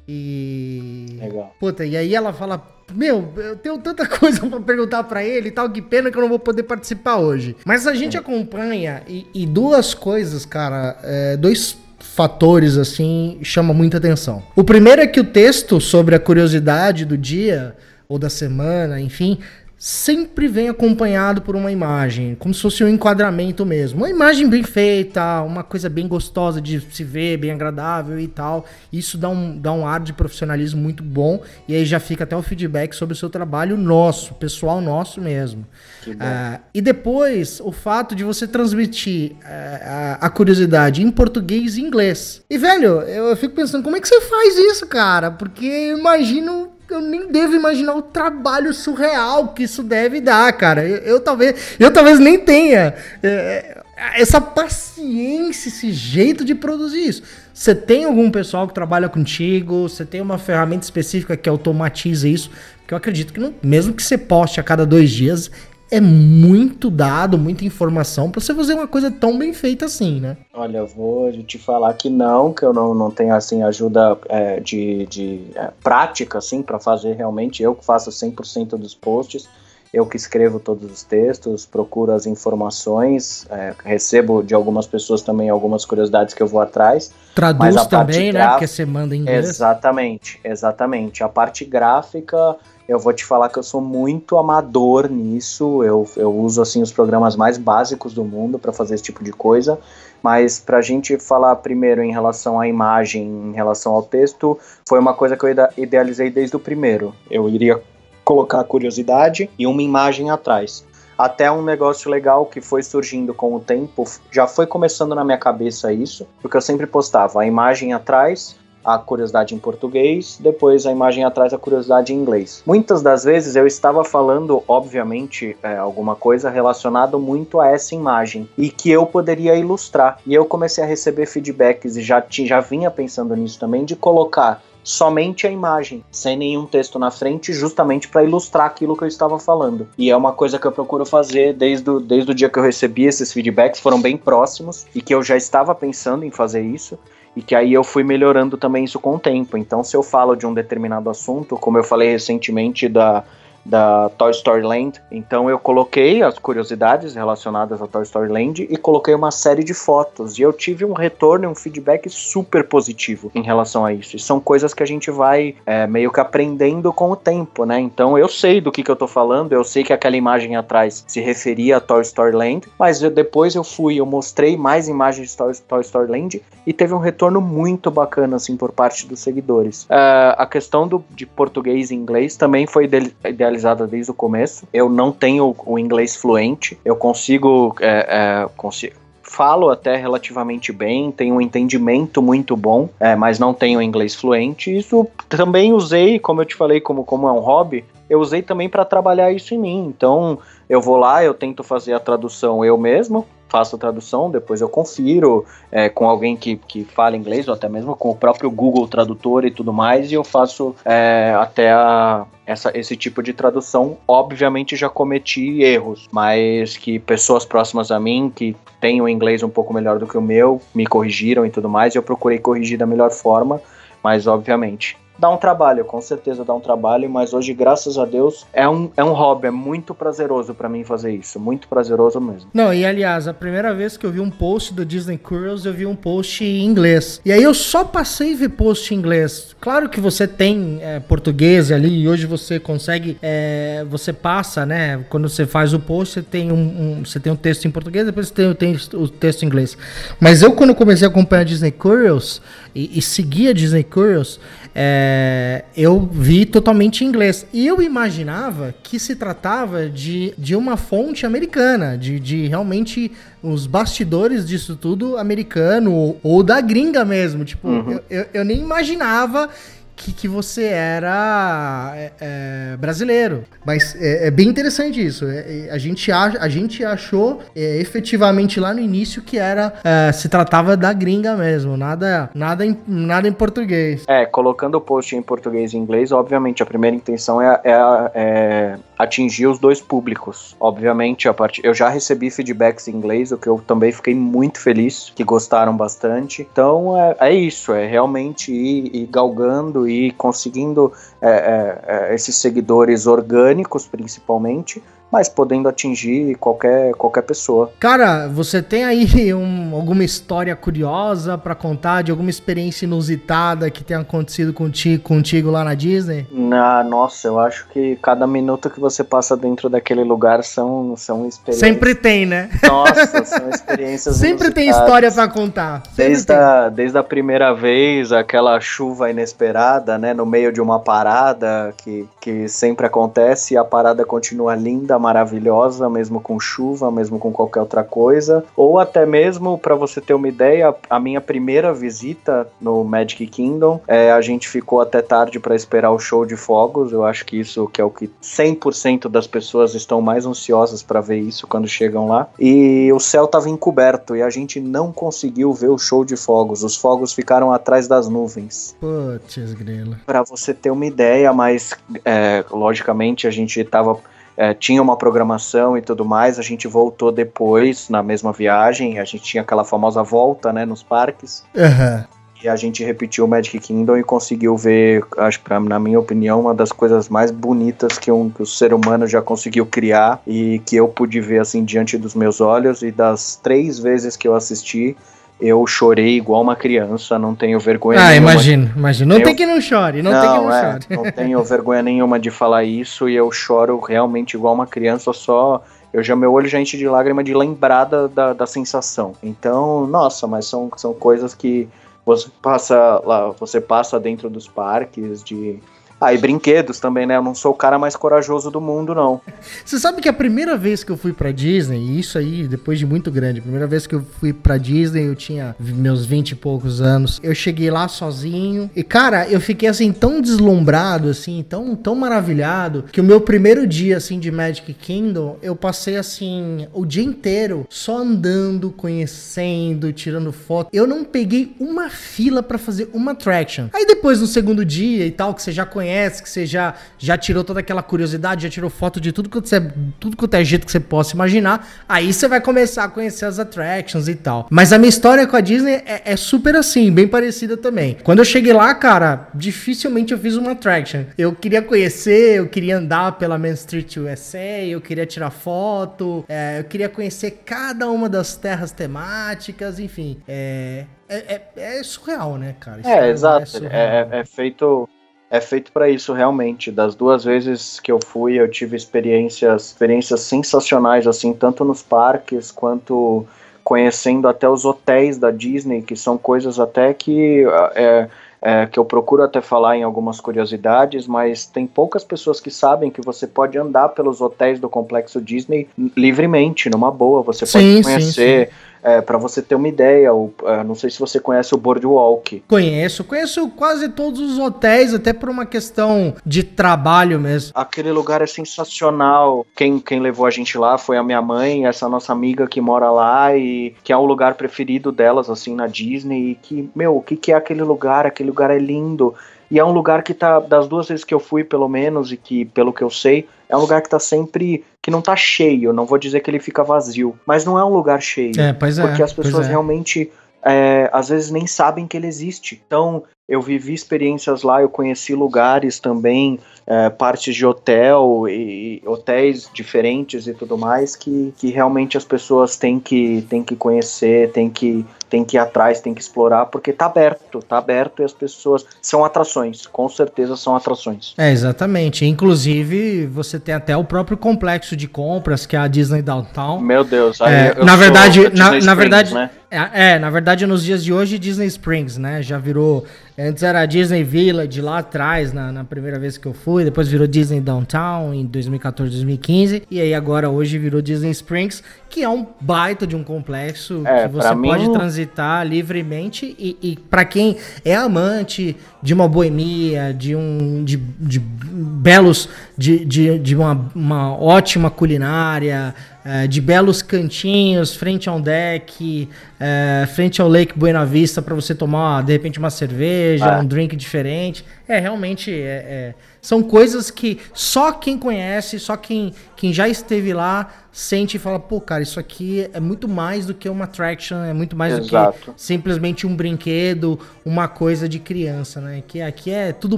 E. Legal. Puta, e aí ela fala: Meu, eu tenho tanta coisa para perguntar para ele e tal, que pena que eu não vou poder participar hoje. Mas a gente é. acompanha e, e, duas coisas, cara, é, dois fatores assim chama muita atenção. O primeiro é que o texto sobre a curiosidade do dia ou da semana, enfim, sempre vem acompanhado por uma imagem, como se fosse um enquadramento mesmo. Uma imagem bem feita, uma coisa bem gostosa de se ver, bem agradável e tal. Isso dá um, dá um ar de profissionalismo muito bom e aí já fica até o feedback sobre o seu trabalho nosso, pessoal nosso mesmo. Uh, e depois, o fato de você transmitir uh, a, a, curiosidade em português e inglês. E, velho, eu, eu fico pensando, como é que você faz isso, cara? Porque eu imagino eu nem devo imaginar o trabalho surreal que isso deve dar, cara. Eu, eu talvez, eu talvez nem tenha é, essa paciência, esse jeito de produzir isso. Você tem algum pessoal que trabalha contigo? Você tem uma ferramenta específica que automatiza isso? Porque eu acredito que não, mesmo que você poste a cada dois dias, é muito dado, muita informação para você fazer uma coisa tão bem feita assim, né? Olha, eu vou te falar que não, que eu não, não tenho assim ajuda é, de, de é, prática assim para fazer realmente. Eu que faço 100% dos posts, eu que escrevo todos os textos, procuro as informações, é, recebo de algumas pessoas também algumas curiosidades que eu vou atrás. Traduz também, né? Porque você manda em inglês. Exatamente, exatamente. A parte gráfica eu vou te falar que eu sou muito amador nisso. Eu, eu uso assim os programas mais básicos do mundo para fazer esse tipo de coisa. Mas para a gente falar primeiro em relação à imagem, em relação ao texto, foi uma coisa que eu idealizei desde o primeiro. Eu iria colocar a curiosidade e uma imagem atrás. Até um negócio legal que foi surgindo com o tempo, já foi começando na minha cabeça isso, porque eu sempre postava a imagem atrás, a curiosidade em português, depois a imagem atrás a curiosidade em inglês. Muitas das vezes eu estava falando, obviamente, é, alguma coisa relacionada muito a essa imagem e que eu poderia ilustrar. E eu comecei a receber feedbacks e já, já vinha pensando nisso também de colocar somente a imagem, sem nenhum texto na frente, justamente para ilustrar aquilo que eu estava falando. E é uma coisa que eu procuro fazer desde o, desde o dia que eu recebi esses feedbacks, foram bem próximos e que eu já estava pensando em fazer isso e que aí eu fui melhorando também isso com o tempo. Então, se eu falo de um determinado assunto, como eu falei recentemente da da Toy Story Land. Então eu coloquei as curiosidades relacionadas a Toy Story Land e coloquei uma série de fotos. E eu tive um retorno e um feedback super positivo em relação a isso. E são coisas que a gente vai é, meio que aprendendo com o tempo, né? Então eu sei do que, que eu tô falando, eu sei que aquela imagem atrás se referia a Toy Story Land, mas eu, depois eu fui, eu mostrei mais imagens de Toy, Toy Story Land e teve um retorno muito bacana, assim, por parte dos seguidores. Uh, a questão do, de português e inglês também foi idealizada desde o começo. Eu não tenho o inglês fluente. Eu consigo, é, é, consigo falo até relativamente bem, tenho um entendimento muito bom, é, mas não tenho inglês fluente. Isso também usei, como eu te falei, como, como é um hobby, eu usei também para trabalhar isso em mim. Então, eu vou lá, eu tento fazer a tradução eu mesmo, faço a tradução, depois eu confiro é, com alguém que, que fala inglês, ou até mesmo com o próprio Google Tradutor e tudo mais, e eu faço é, até a, essa, esse tipo de tradução. Obviamente já cometi erros, mas que pessoas próximas a mim, que têm o inglês um pouco melhor do que o meu, me corrigiram e tudo mais, e eu procurei corrigir da melhor forma, mas obviamente dá um trabalho, com certeza dá um trabalho, mas hoje, graças a Deus, é um, é um hobby, é muito prazeroso para mim fazer isso, muito prazeroso mesmo. Não, e aliás, a primeira vez que eu vi um post do Disney Cruise, eu vi um post em inglês. E aí eu só passei a ver post em inglês. Claro que você tem é, português ali e hoje você consegue, é, você passa, né? Quando você faz o post, você tem um, um você tem um texto em português, depois você tem, tem o texto em inglês. Mas eu quando comecei a acompanhar a Disney Cruise e, e seguir a Disney Cruise, é, eu vi totalmente em inglês. E eu imaginava que se tratava de, de uma fonte americana, de, de realmente os bastidores disso tudo americano ou, ou da gringa mesmo. Tipo, Uhum. eu, eu, eu nem imaginava que, que você era é, é, brasileiro. Mas é, é bem interessante isso. É, é, a, gente ach, a gente achou é, efetivamente lá no início que era se tratava da gringa mesmo, nada, nada, em, nada em português. É, colocando o post em português e inglês, obviamente a primeira intenção é- é atingir os dois públicos. Obviamente, a part... eu já recebi feedbacks em inglês, o que eu também fiquei muito feliz, que gostaram bastante. Então é, é isso, é realmente ir, ir galgando e conseguindo é, é, é, esses seguidores orgânicos, principalmente, mas podendo atingir qualquer, qualquer pessoa. Cara, você tem aí um- alguma história curiosa pra contar de alguma experiência inusitada que tenha acontecido contigo, contigo lá na Disney? Na, nossa, eu acho que cada minuto que você passa dentro daquele lugar são, são experiências. Sempre tem, né? Nossa, são experiências Sempre tem inusitadas. história pra contar. Sempre Desde tem. a, desde a primeira vez, aquela chuva inesperada, né? No meio de uma parada que, que sempre acontece e a parada continua linda, maravilhosa, mesmo com chuva, mesmo com qualquer outra coisa. Ou até mesmo, para você ter uma ideia, a minha primeira visita no Magic Kingdom, é, a gente ficou até tarde para esperar o show de fogos. Eu acho que isso que é o que 100% das pessoas estão mais ansiosas para ver isso quando chegam lá. E o céu estava encoberto e a gente não conseguiu ver o show de fogos. Os fogos ficaram atrás das nuvens. Putz, grila. Para você ter uma ideia, mas é, logicamente a gente tava. É, tinha uma programação e tudo mais, a gente voltou depois na mesma viagem, a gente tinha aquela famosa volta, né, nos parques, Aham. e a gente repetiu o Magic Kingdom e conseguiu ver, acho que na minha opinião, uma das coisas mais bonitas que, um, que o ser humano já conseguiu criar e que eu pude ver assim diante dos meus olhos. E das três vezes que eu assisti, eu chorei igual uma criança, não tenho vergonha Ah, nenhuma. imagino, imagino. Não Eu- tem que não chore, não, tem que não é, chore. não tenho vergonha nenhuma de falar isso e eu choro realmente igual uma criança, só eu já meu olho já enche de lágrima de lembrar da, da, da sensação. Então, nossa, mas são, são coisas que você passa lá, você passa dentro dos parques de ah, e brinquedos também, né? Eu não sou o cara mais corajoso do mundo, não. Você sabe que a primeira vez que eu fui pra Disney, e isso aí depois de muito grande, a primeira vez que eu fui pra Disney, eu tinha meus 20 e poucos anos. Eu cheguei lá sozinho e cara, eu fiquei assim tão deslumbrado assim, tão tão maravilhado, que o meu primeiro dia assim de Magic Kingdom, eu passei assim o dia inteiro só andando, conhecendo, tirando foto. Eu não peguei uma fila pra fazer uma attraction. Aí depois no segundo dia e tal, que você já conhece, que você já, já tirou toda aquela curiosidade, já tirou foto de tudo quanto, você, tudo quanto é jeito que você possa imaginar, aí você vai começar a conhecer as attractions e tal. Mas a minha história com a Disney é, é super assim, bem parecida também. Quando eu cheguei lá, cara, dificilmente eu fiz uma attraction. Eu queria conhecer, eu queria andar pela Main Street USA, eu queria tirar foto, é, eu queria conhecer cada uma das terras temáticas, enfim. É, é, é- é surreal, né, cara? Isso É, exato. surreal. É, é feito é feito para isso realmente. Das duas vezes que eu fui, eu tive experiências experiências sensacionais assim, tanto nos parques quanto conhecendo até os hotéis da Disney, que são coisas até que é, é, que eu procuro até falar em algumas curiosidades, mas tem poucas pessoas que sabem que você pode andar pelos hotéis do complexo Disney livremente, numa boa. Você Sim, sim, pode conhecer É, para você ter uma ideia, o, é, não sei se você conhece o Boardwalk. Conheço, conheço quase todos os hotéis, até por uma questão de trabalho mesmo. Aquele lugar é sensacional. Quem, quem levou a gente lá foi a minha mãe, essa nossa amiga que mora lá e que é o lugar preferido delas, assim, na Disney. E que, meu, o que, que é aquele lugar? Aquele lugar é lindo. E é um lugar que tá, das duas vezes que eu fui, pelo menos, e que, pelo que eu sei, é um lugar que tá sempre. que não tá cheio. Não vou dizer que ele fica vazio, mas não é um lugar cheio. É, pois é. porque as pessoas é. realmente é, às vezes nem sabem que ele existe. Então, eu vivi experiências lá, eu conheci lugares também, é, partes de hotel e, hotéis diferentes e tudo mais que, que realmente as pessoas têm que, têm que conhecer, têm que, têm que ir atrás, têm que explorar, porque tá aberto, tá aberto e as pessoas são atrações, com certeza são atrações. É, exatamente. Inclusive, você tem até o próprio complexo de compras, que é a Disney Downtown. Meu Deus, aí É, eu na verdade, na, na Springs, verdade, né? é, é, na verdade, nos dias de hoje, Disney Springs, né? Já virou. Antes era Disney Village lá atrás, na, na primeira vez que eu fui, depois virou Disney Downtown em 2014, 2015, e aí agora hoje virou Disney Springs, que é um baita de um complexo É, que você mim- pode transitar livremente e, e para quem é amante de uma boemia, de um de, de belos de, de, de uma, uma ótima culinária, eh, de belos cantinhos frente a um deck, eh, frente ao Lake Buena Vista para você tomar de repente uma cerveja, É. um drink diferente. É realmente é- é- são coisas que só quem conhece, só quem, quem já esteve lá sente e fala, pô, cara, isso aqui é muito mais do que uma attraction, é muito mais do Exato. que simplesmente um brinquedo, uma coisa de criança, né? Que aqui é tudo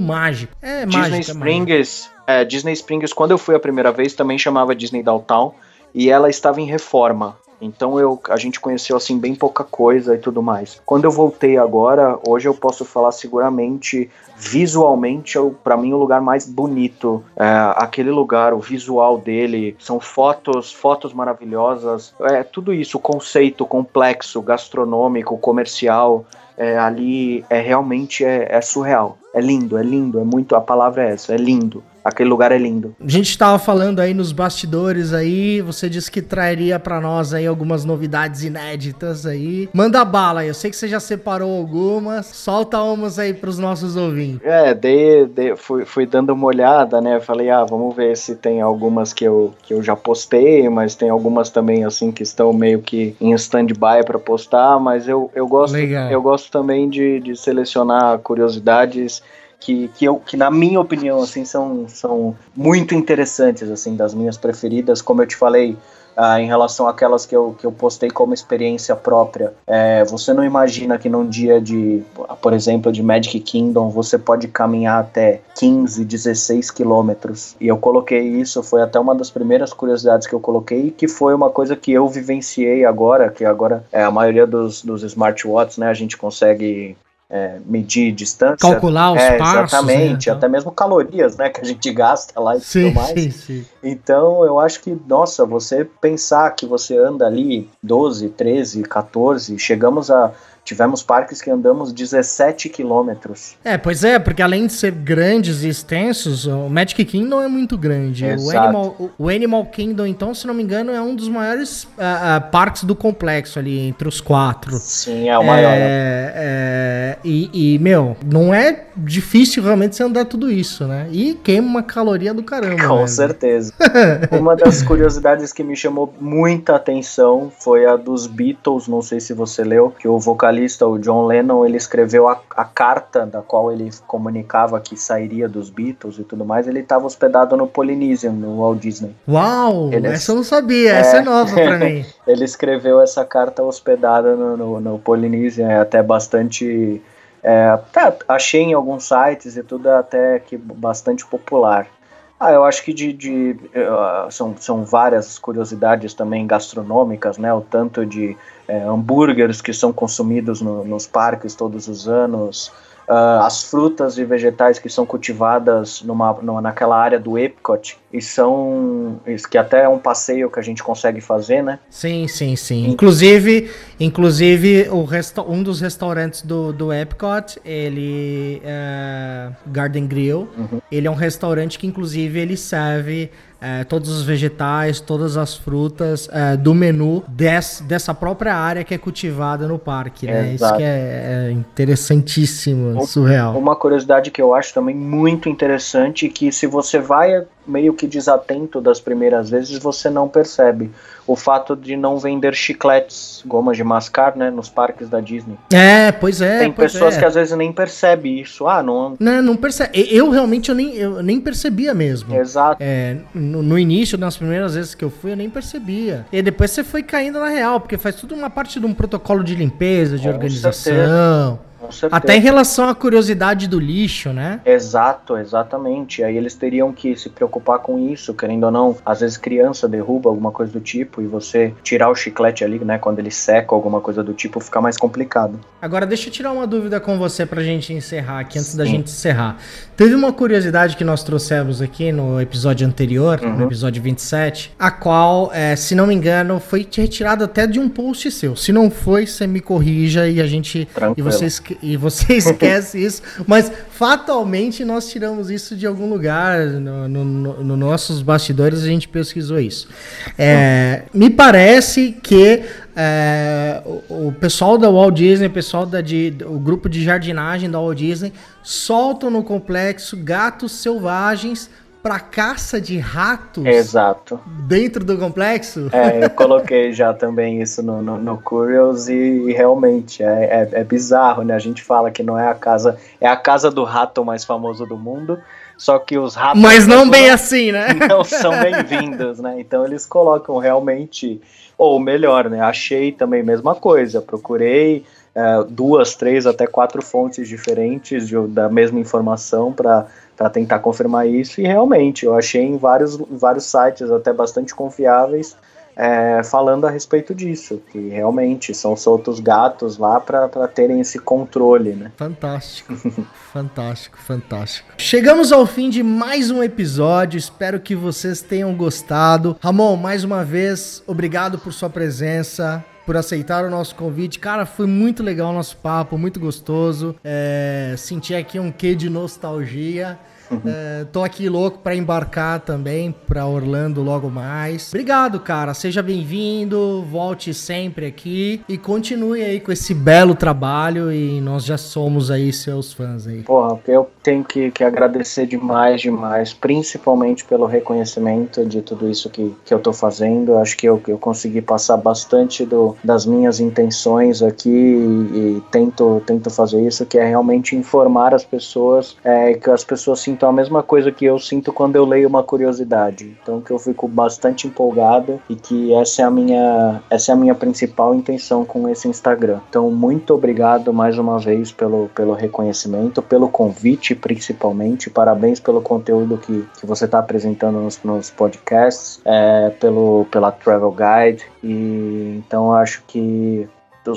mágico. É Disney mágico. é mágico. Springs, é, Disney Springs, quando eu fui a primeira vez, também chamava Disney Downtown e ela estava em reforma. Então eu, a gente conheceu assim bem pouca coisa e tudo mais. Quando eu voltei agora, hoje eu posso falar seguramente, visualmente, pra mim o lugar mais bonito. É, aquele lugar, o visual dele, são fotos, fotos maravilhosas. É tudo isso, o conceito complexo, gastronômico, comercial. é, ali é realmente é, é surreal. É lindo, é lindo, é muito. A palavra é essa, é lindo. Aquele lugar é lindo. A gente tava falando aí nos bastidores aí, você disse que traria pra nós aí algumas novidades inéditas aí. Manda bala aí, eu sei que você já separou algumas, solta umas aí pros nossos ouvintes. É, dei, dei- fui, fui dando uma olhada, né? Falei, ah, vamos ver se tem algumas que eu, que eu já postei, mas tem algumas também, assim, que estão meio que em stand-by pra postar, mas eu, eu gosto Legal. eu gosto também de, de selecionar curiosidades que, que, eu, que, na minha opinião, assim, são, são muito interessantes, assim, das minhas preferidas, como eu te falei, ah, em relação àquelas que eu, que eu postei como experiência própria. É, você não imagina que num dia de, por exemplo, de Magic Kingdom, você pode caminhar até 15, 16 quilômetros. E eu coloquei isso, foi até uma das primeiras curiosidades que eu coloquei, que foi uma coisa que eu vivenciei agora, que agora é, a maioria dos, dos smartwatches, né, a gente consegue é, medir distância. Calcular os é, passos, Exatamente, né? até mesmo calorias, né, que a gente gasta lá e Sim, tudo mais. sim, sim. Então, eu acho que, nossa, você pensar que você anda ali 12, 13, 14, chegamos a. Tivemos parques que andamos 17 quilômetros. É, pois é, porque além de ser grandes e extensos, o Magic Kingdom é muito grande. O Exato. Animal, o- o Animal Kingdom, então, se não me engano, é um dos maiores ah, ah, parques do complexo ali, entre os quatro. Sim, é o maior. né? É, é, e, e, meu, não é difícil realmente você andar tudo isso, né? E queima uma caloria do caramba. Com né? certeza. Uma das curiosidades que me chamou muita atenção foi a dos Beatles, não sei se você leu, que o vocalista, o John Lennon, ele escreveu a, a carta da qual ele comunicava que sairia dos Beatles e tudo mais, ele estava hospedado no Polynesian, no Walt Disney. Uau, Ele é- essa eu não sabia, essa é nova pra mim. Ele escreveu essa carta hospedada no, no, no Polynesian, é até bastante. É, tá, achei em alguns sites e tudo é até que bastante popular. Ah, eu acho que de, de, eh, são, são várias curiosidades também gastronômicas, né? O tanto de eh, hambúrgueres que são consumidos no- nos parques todos os anos, ah, as frutas e vegetais que são cultivadas numa, numa- naquela área do Epcot e são isso que até é um passeio que a gente consegue fazer, né? Sim, sim, sim. Inclusive, inclusive um dos restaurantes do, do Epcot, ele é Garden Grill. Uhum. Ele é um restaurante que inclusive ele serve é, todos os vegetais, todas as frutas é, do menu des, dessa própria área que é cultivada no parque, né? Isso Exato. que é, é interessantíssimo, surreal. Uma curiosidade que eu acho também muito interessante que se você vai meio que desatento das primeiras vezes, você não percebe o fato de não vender chicletes, gomas de mascar, né, nos parques da Disney. É, pois é. Tem pois pessoas é. que às vezes nem percebem isso. Ah, não. Não, não percebe. Eu realmente eu nem, eu nem percebia mesmo. Exato. É, no, no início, nas primeiras vezes que eu fui, eu nem percebia. E depois você foi caindo na real, porque faz tudo uma parte de um protocolo de limpeza, de Com organização. Com certeza. Até em relação à curiosidade do lixo, né? Exato, exatamente. Aí eles teriam que se preocupar com isso, querendo ou não. Às vezes criança derruba alguma coisa do tipo e você tirar o chiclete ali, né, quando ele seca alguma coisa do tipo, fica mais complicado. Agora, deixa eu tirar uma dúvida com você pra gente encerrar aqui, antes da Sim. gente encerrar. Teve uma curiosidade que nós trouxemos aqui no episódio anterior, Uhum. no episódio 27, a qual, é, se não me engano, foi retirada até de um post seu. Se não foi, você me corrija e a gente. E Tranquilo. você, esque- e você esquece isso. Mas fatalmente nós tiramos isso de algum lugar. No, no, no- no nossos bastidores a gente pesquisou isso. É, me parece que é, o, o pessoal da Walt Disney, o pessoal da, de, o grupo de jardinagem da Walt Disney, soltam no complexo gatos selvagens para caça de ratos Exato. dentro do complexo. É, eu coloquei já também isso no, no, no Curious e, e realmente é, é, é bizarro, né? A gente fala que não é a casa, é a casa do rato mais famoso do mundo, só que os ratos Mas não bem assim, né? não são bem-vindos, né? Então eles colocam realmente, ou melhor, né? Achei também a mesma coisa, procurei é, duas, três, até quatro fontes diferentes de- da mesma informação para para tentar confirmar isso e realmente eu achei em vários, vários sites até bastante confiáveis é, falando a respeito disso, que realmente são soltos gatos lá para terem esse controle, né? Fantástico, fantástico, fantástico. Chegamos ao fim de mais um episódio. Espero que vocês tenham gostado. Ramon, mais uma vez, obrigado por sua presença. Por aceitar o nosso convite. Cara, foi muito legal o nosso papo, muito gostoso. É, senti aqui um quê de nostalgia. É, tô aqui louco pra embarcar também pra Orlando logo mais. Obrigado, cara. Seja bem-vindo. Volte sempre aqui e continue aí com esse belo trabalho. E nós já somos aí seus fãs aí. Porra, eu tenho que, que agradecer demais, demais, principalmente pelo reconhecimento de tudo isso que, que eu tô fazendo. Acho que eu, eu consegui passar bastante do, das minhas intenções aqui e, e tento, tento fazer isso, que é realmente informar as pessoas, é, que as pessoas sintam a mesma coisa que eu sinto quando eu leio uma curiosidade. Então que eu fico bastante empolgado e que essa é a minha, essa é a minha principal intenção com esse Instagram. Então muito obrigado mais uma vez pelo, pelo reconhecimento, pelo convite principalmente. Parabéns pelo conteúdo que, que você está apresentando nos, nos podcasts, é, pelo, pela Travel Guide. E então acho que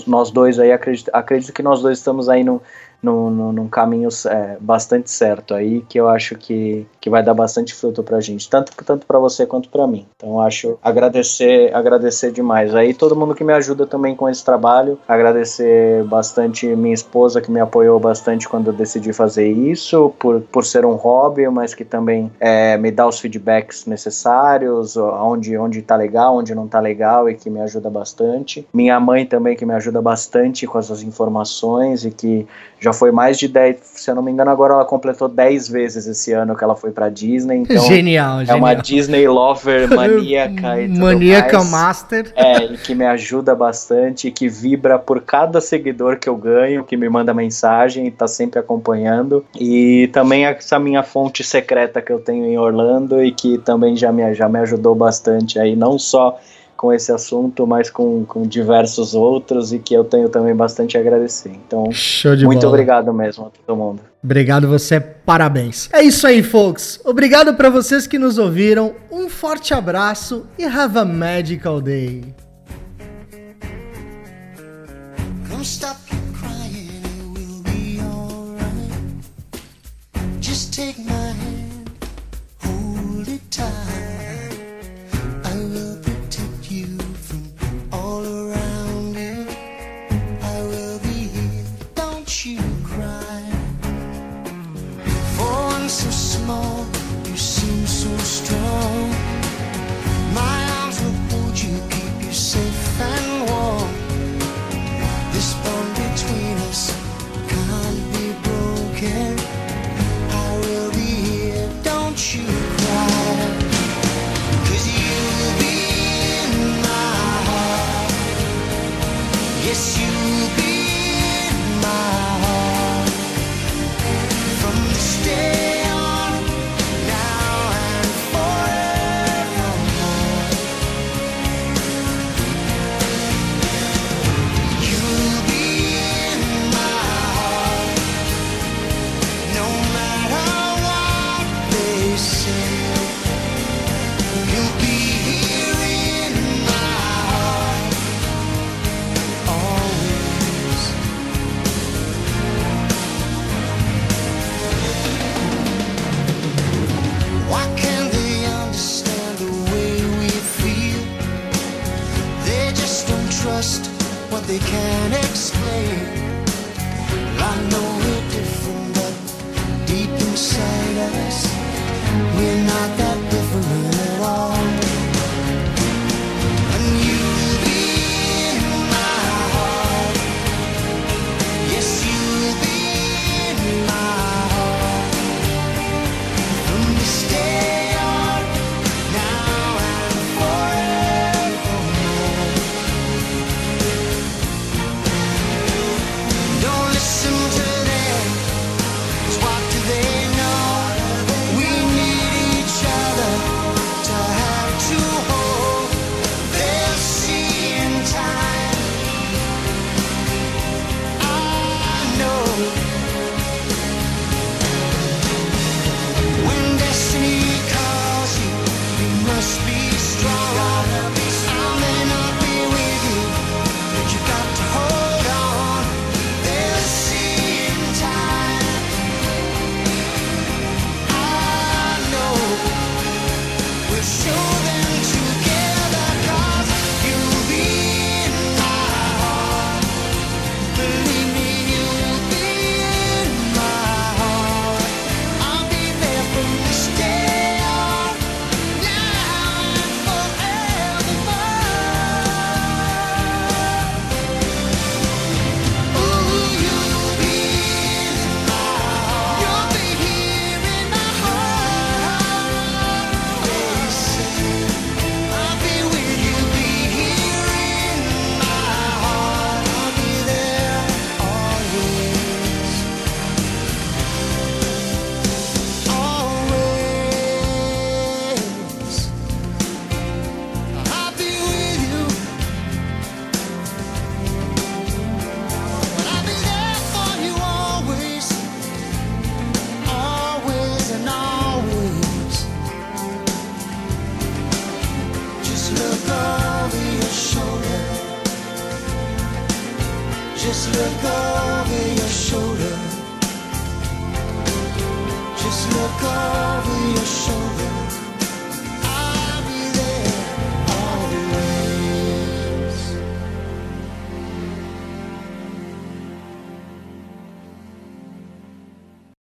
nós dois aí acredito, acredito que nós dois estamos aí no, no, num caminho é, bastante certo aí, que eu acho que, que vai dar bastante fruto pra gente, tanto, tanto para você quanto para mim. Então acho agradecer, agradecer demais. Aí todo mundo que me ajuda também com esse trabalho, agradecer bastante minha esposa que me apoiou bastante quando eu decidi fazer isso, por, por ser um hobby, mas que também é, me dá os feedbacks necessários, onde, onde tá legal, onde não tá legal e que me ajuda bastante. Minha mãe também que me ajuda bastante com essas informações e que já foi mais de 10, se eu não me engano, agora ela completou 10 vezes esse ano que ela foi pra Disney. Então genial, é genial. uma Disney lover maníaca e tudo Maníaca mais. Master. É, e que me ajuda bastante, que vibra por cada seguidor que eu ganho, que me manda mensagem e tá sempre acompanhando. E também essa minha fonte secreta que eu tenho em Orlando e que também já me, já me ajudou bastante aí, não só com esse assunto, mas com, com diversos outros e que eu tenho também bastante a agradecer. Então, Show de muito bola. obrigado mesmo a todo mundo. Obrigado você, parabéns. É isso aí, folks. Obrigado pra vocês que nos ouviram. Um forte abraço e have a magical day. Come stop your crying, it will be alright. Just take my hand, hold it tight.